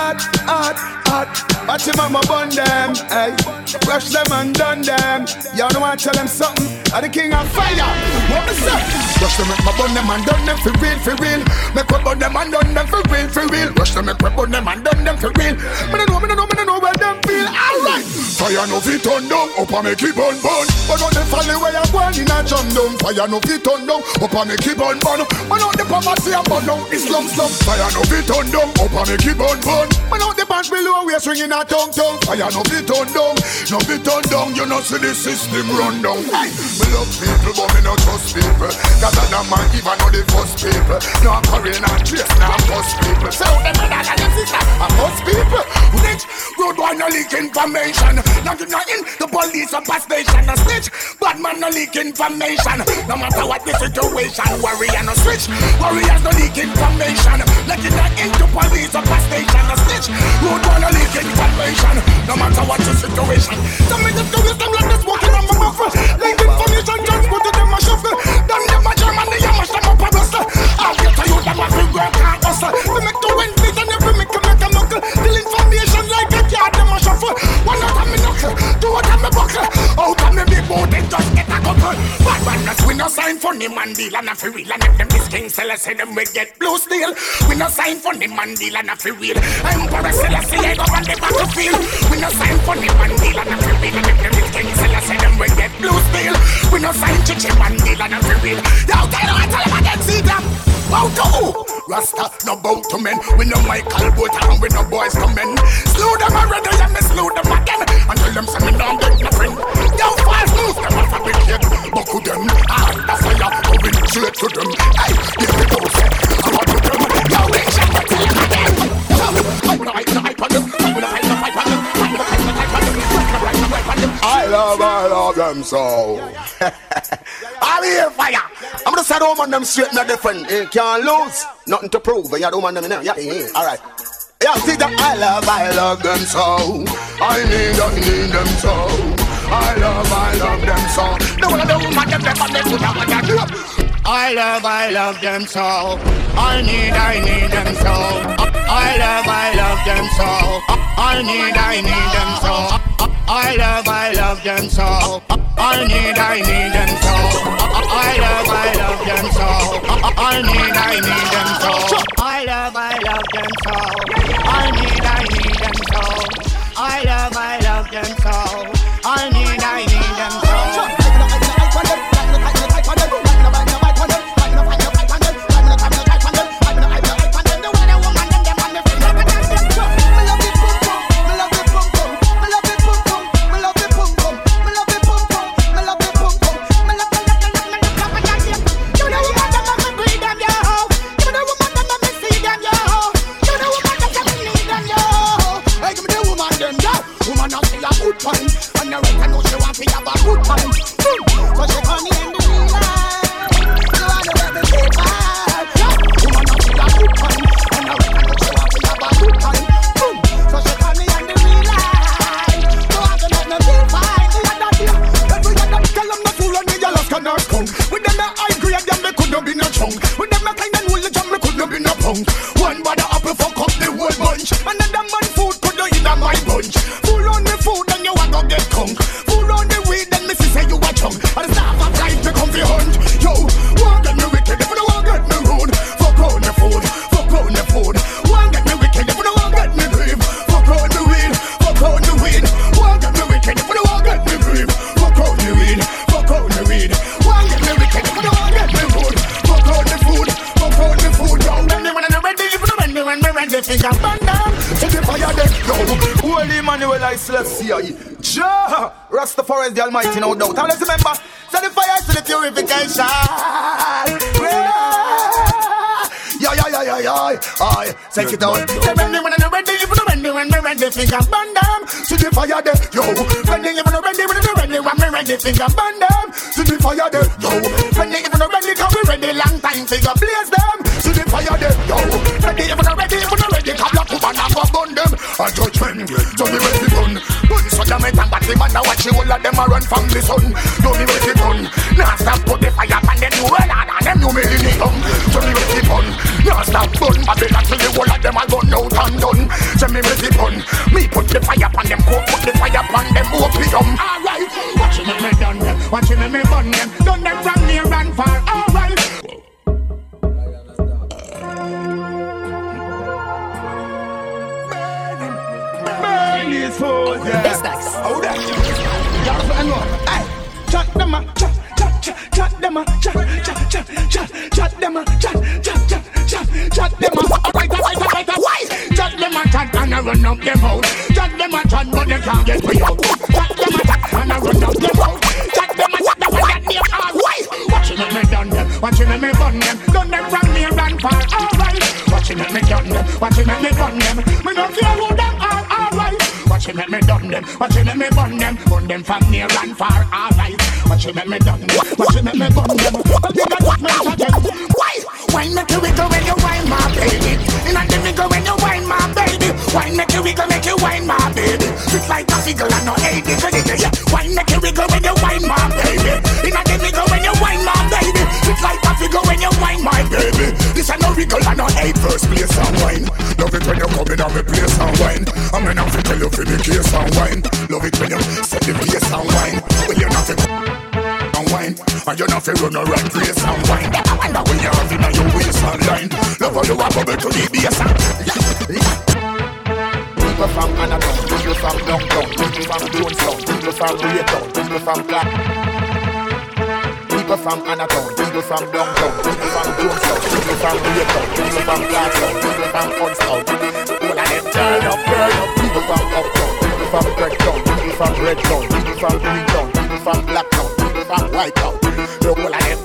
hot, hot, hot. Watch your mama bun them, hey. Rush them and done them. Y'all know I tell them something. I'm the king of fire. What me say? Rush them, make my bun them and done them for real, for real. Make my bun them and done them for real, for real. Rush them, make my bun them and done them for real. Me no know, me no know, me no know where them feel. Alright. Fire no fit on down, up and make it burn, burn. But on the folly where you going in a jam down. Fire no fit on down, up and make it burn, burn. Man out the poverty and burn down, Islam slum. Fire no fit on down, up and make it burn, burn. Man out the pants below, we swinging a tongue, tongue. Fire no fit on down, no fit on down. You know see the system run down. Hey, me love people, but me not trust people. Cause I don't man even know the first people. No curry, not chase, not first people. So them brother and them sister, I'm first people. Snitch, road one no leak information. Not you nothing, the police up a station. A snitch, bad man no leak information. No matter what the situation, warrior no switch. Warriors no leak information. Let you not into police up a station. A snitch, road one no leak information. No matter what the situation. Some me just do them like this walking on my muffle. Link information, transport to them a shuffle. Done them a German, they a mash them up a rustle. I'll get to you, them a work and hustle. We make the wind sign for the man deal and a free real. And if them this king say them we get blue steel. We no sign for the man deal and a free real. Emperor Selassie, I go on the battlefield. We no sign for the man deal and a free real. And if them this king say them we get blue steel. We no sign chichi man deal and a free real. Yo, tell them, tell them again, see them. Bow to who? Rasta, no bow to men. We no Michael Butler and we no boys to men. Slew them already and me slew them again. And tell them say me don't get no friend. Yo, fast move them a fabricate. Buckle them, so. All here fire. I'm gonna say the woman them straight me different. You can't lose. Nothing to prove. And you the woman them now. Yeah, yeah. All right. Yeah, see that I love, I love them so. I need, I need them so. I love, I love them so. The one the woman them and they put on that. I love, I love them so. I need, I need them so. I love, I love them so. I need, I need them so. I love, I love them so. I need, I need them so. I love, I love them so. I need, I need them so. I love, I love them so. I need, I need them so. I love, I love them so. I need, Almighty, no doubt. And let's remember, set the fire to the purification. Yeah, yeah, yeah, yeah, yeah. Aye, take it out. Say when me when I'm ready, if you don't ready, when ready, finger burn down. To the fire dead, yo. Ready, if you don't ready, when you ready, when ready, finger burn down. To the fire dead, yo. Ready, if you ready, cause we ready, long time, finger blaze them. To the fire dead, yo. Ready, if you don't ready, if you ready, come black woman and go burn them. A judgment, so me ready gun. Gun so damn it, the man, now watch all of them a run from the sun. Do me ready gun. Now stop put the fire on them, you well and them you millennium. So me ready gun. Now stop burn Babylon till the whole of them a run out and done. Say me ready gun. Me put the fire upon them, coat put the fire upon them, opium. Alright, watch me me done them, watch me me burn them, done them from them a chat, chat, chat, chat, chat them a chat, chat, chat, chat, chat them a. Alright, alright, alright, why? Chat them a chat and I run up them out. Chat them a chat but they can't get me out. Chat them a chat and I run up them out. Chat them a chat that one that name all why? Watching me done them, watching me burn them, done them from near and far. Alright, watching me done them, watching me burn them. Me don't care who them are. Watch him make me done them. Watch him make me burn them. Burn them from near and far. Alright. Watch him make me done them. Watch him make me burn them. But they got what me again. Why? Why make you wiggle when you wine, my baby? Inna the wiggle when you wine, my baby. Why make you wiggle, make you wine, my baby? It's like a figure and no eight. Yeah. Why make you wiggle when you wine, my baby? Inna the wiggle when you wine, my baby. It's like a figure when you wine, my baby. This a no wiggle and no eight. First place and wine. Love it when you come in on me place and wine. For the case and wine. Love it when you set the pace and wine. Well, you're not fit and wine. And you're not fit run around place and wine. I wonder when you're having on your waist and line. Love how you are bubble to the bass and People from Anaton, people from Downtown, people from Jonestown, people from Raytown, people from Black. People from Anaton, people from Downtown, people from Jonestown, people from Raytown, people from Blacktown, people from of them turn up, turn up. People from Uptown, people from people from people from people from people from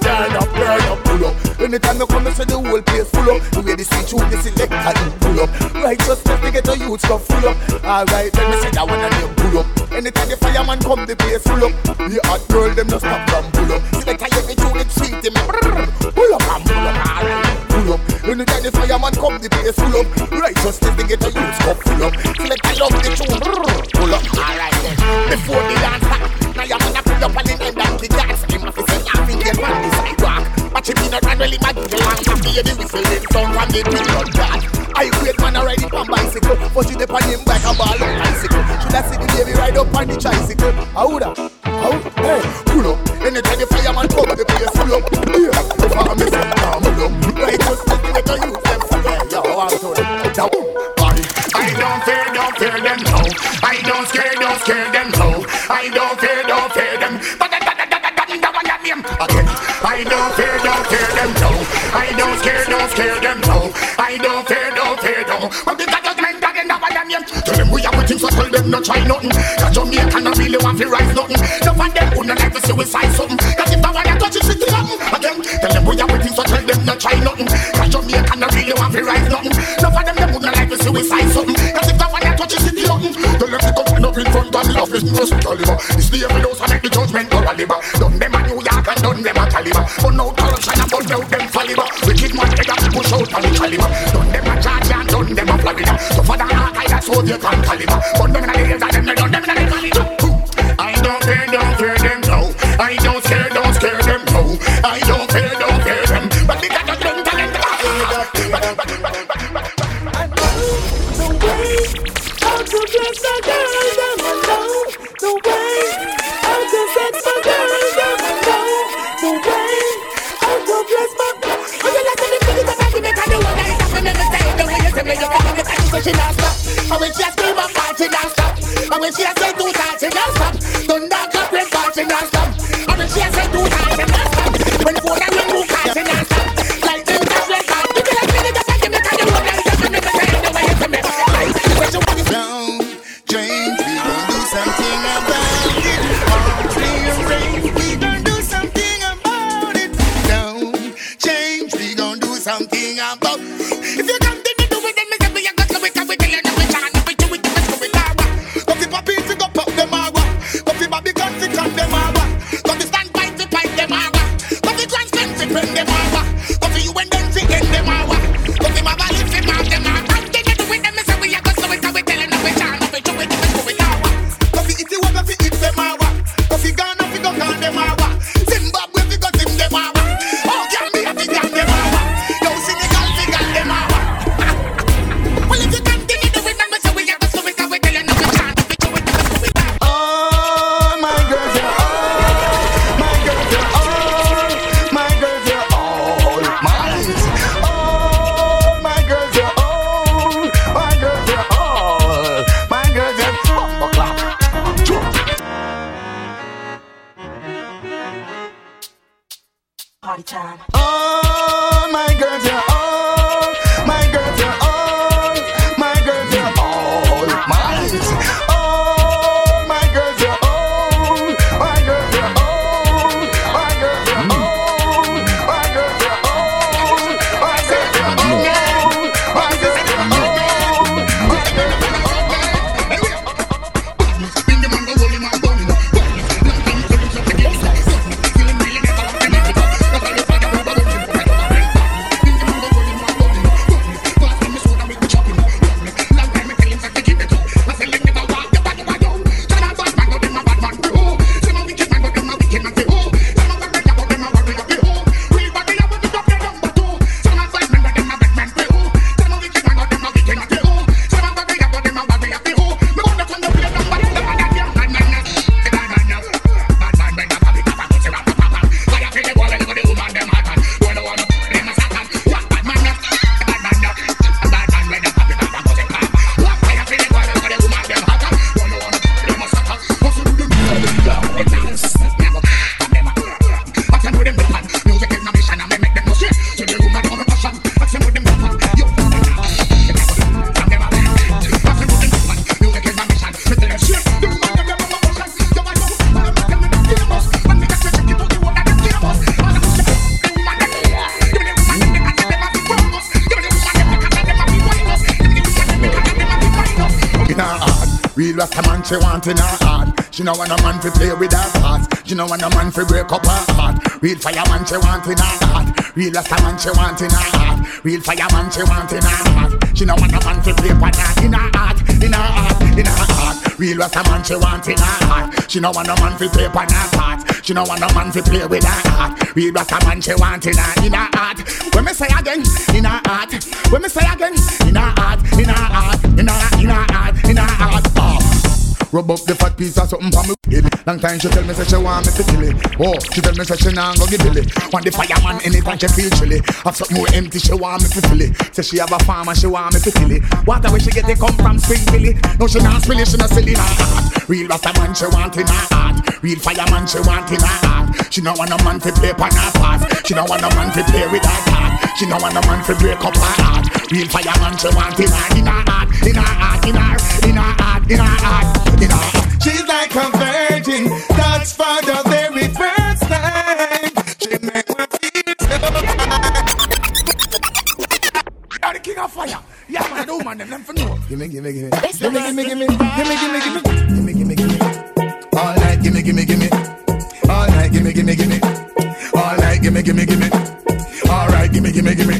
turn up, turn up, pull up. Anytime you come, you see the whole place full up. The way the out, the selector you pull up. Righteousness, they get a youth stuff full up. Alright, let me say that one and them pull up. Anytime the fireman come, the place full up. The hot girl, them no stop from pull up. Selector, every tune it sweet, them pull up. Pull up. Anytime the fireman come, the place full up. Righteousness, they get a youth stuff full up. Selector, love the tune, pull up. Alright, then. Before the dance start, now you wanna pull up and then end up the dance. Have to say, we get on the sidewalk. Watch him in a run, really mad, the long time, the whistle, them sound from the period yard. I wait man, I ride it on bicycle, but dip on him like a ball on bicycle. Should I see the baby ride up on the tricycle? How would I? How? Hey, pull up. Anytime the fireman come, the place full up. Yeah, the farm is pull up. Right, don't fear them, no. I don't scare, don't scare them, no. I don't fear, don't fear them. Again. I don't fear, don't fear them, no. I don't scare, don't scare them, no. I don't fear, don't fear, no. But the judgment again, one that name. Tell them we have things, so tell them no try nothing. Cause Jamaica no really want to rise nothing. No one them no like to suicide something. Cause if I want to touch it, it's nothing. Again, tell them we have things, so tell them no try nothing. Cause Jamaica no really want to rise nothing. No one them them no like to suicide something. Cause if I want front of the office, no caliber. It's the every house and make the judgment go aliba. Done them a New York and done them a Caliber. But now corruption and burn out them Faliba. Wicked man head up push out on the caliber. Done them a Georgia and done them a Florida. So for the heart I got Soviet and Caliber. But them in the hills and them they done them in the Caliber. I don't fear, don't fear them, no. I don't scare, don't scare them, no. I don't fear, don't fear them. But they got the gun talent. The way how to dress a girl, them. The way something about. If you continue Real Rasta man she want in her heart. She know want a man to play with her heart. She know want a man to break up her heart. Real fireman she want in her heart. Real Rasta man she want in her heart. Real fireman she want in her heart. She know want a man to play with her in her heart, in her heart, in her heart. Real Rasta man she want in her heart. She know want a man to play with her heart. She know want a man to play with her heart. Real Rasta man she want in her in her heart. When me say again, in her heart. When me say again, in her heart, in her heart, in her in her heart, in her heart. Oh. Rub up the fat piece of something for me. Hill. Long time she tell me say she want me to kill it. Oh, she tell me say she nah go give Billy. Want the fireman anytime she feel chilly. Have something more empty she want me to fill it. Say she have a farm and she want me to kill it. Water where she get it come from Spring Billy. No she not spill it, she not in her. Real Rasta man she want in her heart. Real fireman she want in her heart. She no want no man to play upon her past. She no want no man to play with her heart. She no want no man to break up her heart. Real fireman she want in her in her heart, in her heart, in her in her heart, in her heart, in her heart. She's like a virgin, that's for the very first time. She make me feel so fine. You're the king of fire. Yeah, man, do man, them them for know. Gimme, gimme, gimme. Gimme, gimme, gimme. Gimme, gimme, gimme. Gimme, gimme, gimme. All night, gimme, gimme, gimme. All night, gimme, gimme, gimme. All night, gimme, gimme, gimme. All right, gimme, gimme, gimme.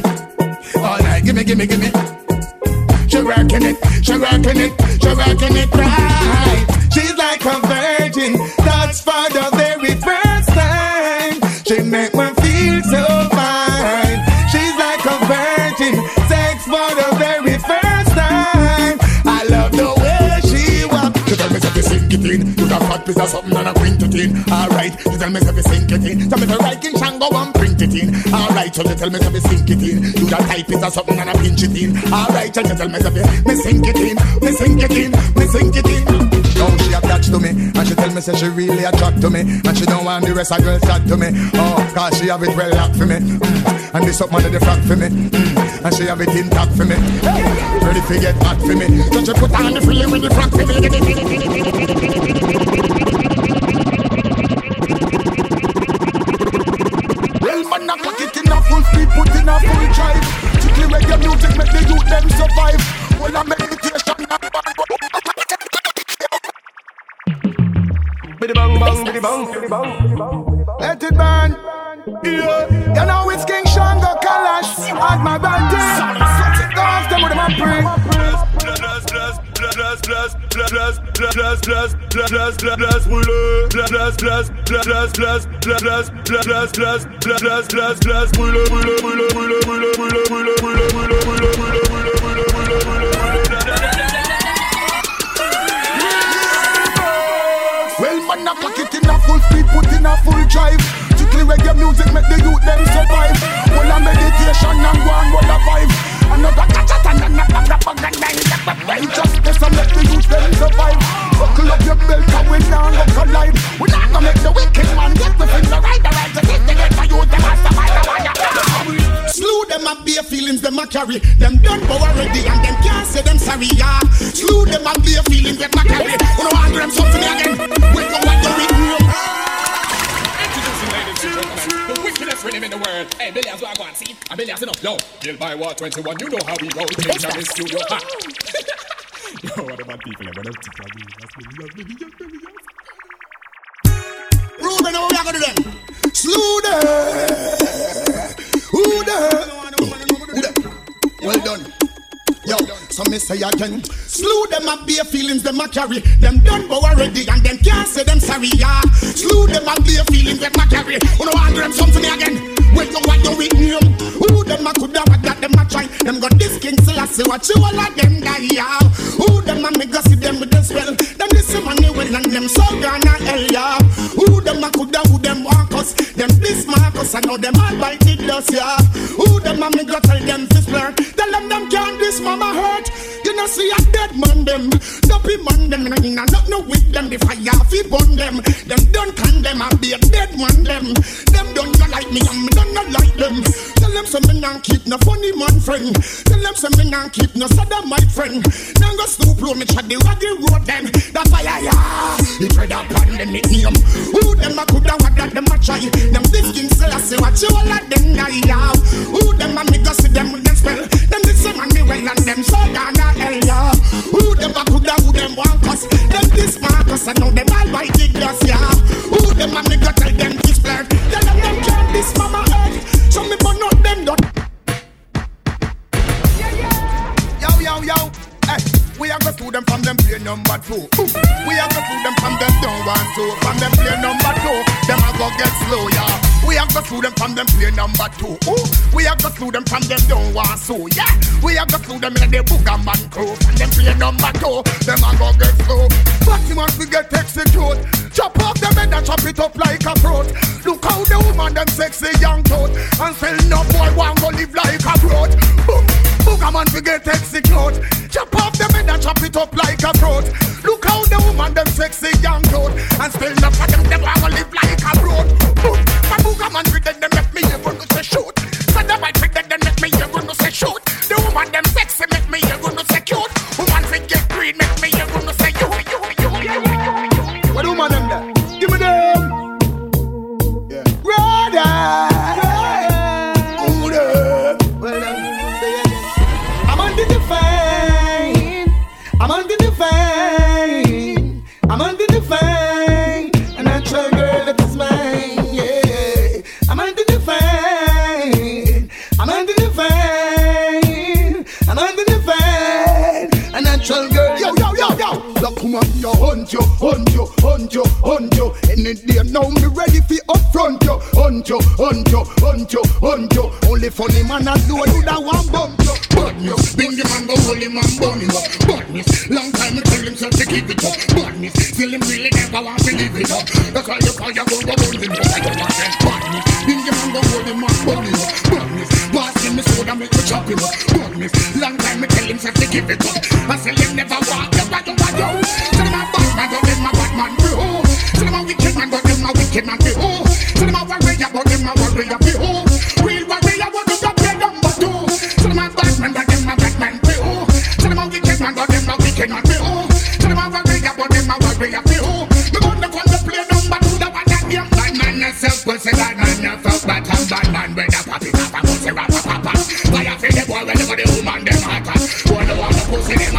All night, gimme, gimme, gimme. Working it, she working it, she working it right. She's like a virgin, that's for you got fat piece of something and I print it in. Alright, she tell me say fi sink it in. Tell me say right in Shango and print it in. Alright, so she tell me say fi sink it in. You got type piece of something and I pinch it in. Alright, so she tell me say fi me sink it in, me sink it in, me sink it in. Now she attached to me and she tell me say she really attract to me and she don't want the rest of girls chat to me. Oh, cause she have it well locked for me. And this up man the frack for me. And she have it intact for me. Ready to get hot for me. So she put on the filling with the frack for me. It in a full put in a full drive. Strictly reggae music, make the youth them survive. Well, I meditation and Biddy bang bang, biddy bang, biddy bang. Let it burn. Yeah. You know it's King Shango Kalash. Admiral Team. Go after with my praise. Well, man, I pack it in a full speed, put in a full drive. Strictly reggae music, make the youth them survive. Well, a meditation and and roll a vibe man no back at and the youth them survive. Buckle up your belt and we now go collide We not gonna make the wicked man get within the The right get the get to use them as them and bare feelings them a carry. Them done bow already and them can't say them sorry yeah. Slew them and bare feelings them a carry. We don't want them something again? We know do it now the wickedest rhythm in the world. Hey, Billions, what I want, see? A Billions enough. Yo, Bill by War 21, you know how we go. Things in studio. Ha. Yo, what about people? I'm gonna take a Billions, Billions, Billions, Billions. Ruben, how we are gonna do them? Slew them. Who them? Who them? Well done. Yo, so me say again, slew them up bare feelings them a carry. Them done go already and them can't say them sorry, yeah. Slew them up bare feelings them a carry. Who no want them something again? What you with name? Who them a coulda that them a try? Them got this king still I say what you all of them die, yeah. Who them a me go see them with the spell? Them listen money well and them so gonna hell, yeah. Who them a coulda who them walk us? Them this Marcus I know them all bite it dust, yeah. Who them a me go tell them this blur? Tell them them can't this mama hurt. You know see a dead man them, dopey man them, and I not no with them. The fire fi burn them. Them don't condemn a be a dead man them. Them don't not like me and me don't like them. Tell them some me not keep no funny man friend. Tell them some me not keep no sada my friend. Now go stoop low me chat the raggy road them. The fire yeah, it tread upon them nickname. Who them a coulda what that them a try? Them this king say I say what you all of them yeah. Who them a Sue them from them don't want so, yeah. We have to sue them in the booger man crew. From them play number two, them a go hunt you, hunt you, hunt you, hunt you. Any day now, me ready for upfront you. Hunt you, hunt you, hunt you, hunt you. Only funny man and do you that one bump you. Badness, bingy man go hold him and burn him up. Long time me tell himself to keep it up. Badness, till him really never want to live it up. That's why the fire go go burn him up. I don't want man go hold him and burn him up. Pass him me soda make me chop him up. Badness, long time me tell himself to keep it up. I say him never walk the bad over you. But him a wicked man behold. Tell him a warrior, but him a warrior behold. Real warrior, what you play number two? Tell him a bad man, but him a bad man behold. Tell him a wicked man, but him a wicked man behold. Tell him a warrior, but him a warrior behold. Me gonna come to play number two, the one that game. Bad man yourself, well say bad man yourself, bad man, bad man, where the papi papa, go say rappa papa. Fire for the boy, whenever the woman them hot. Boy, the one the pussy them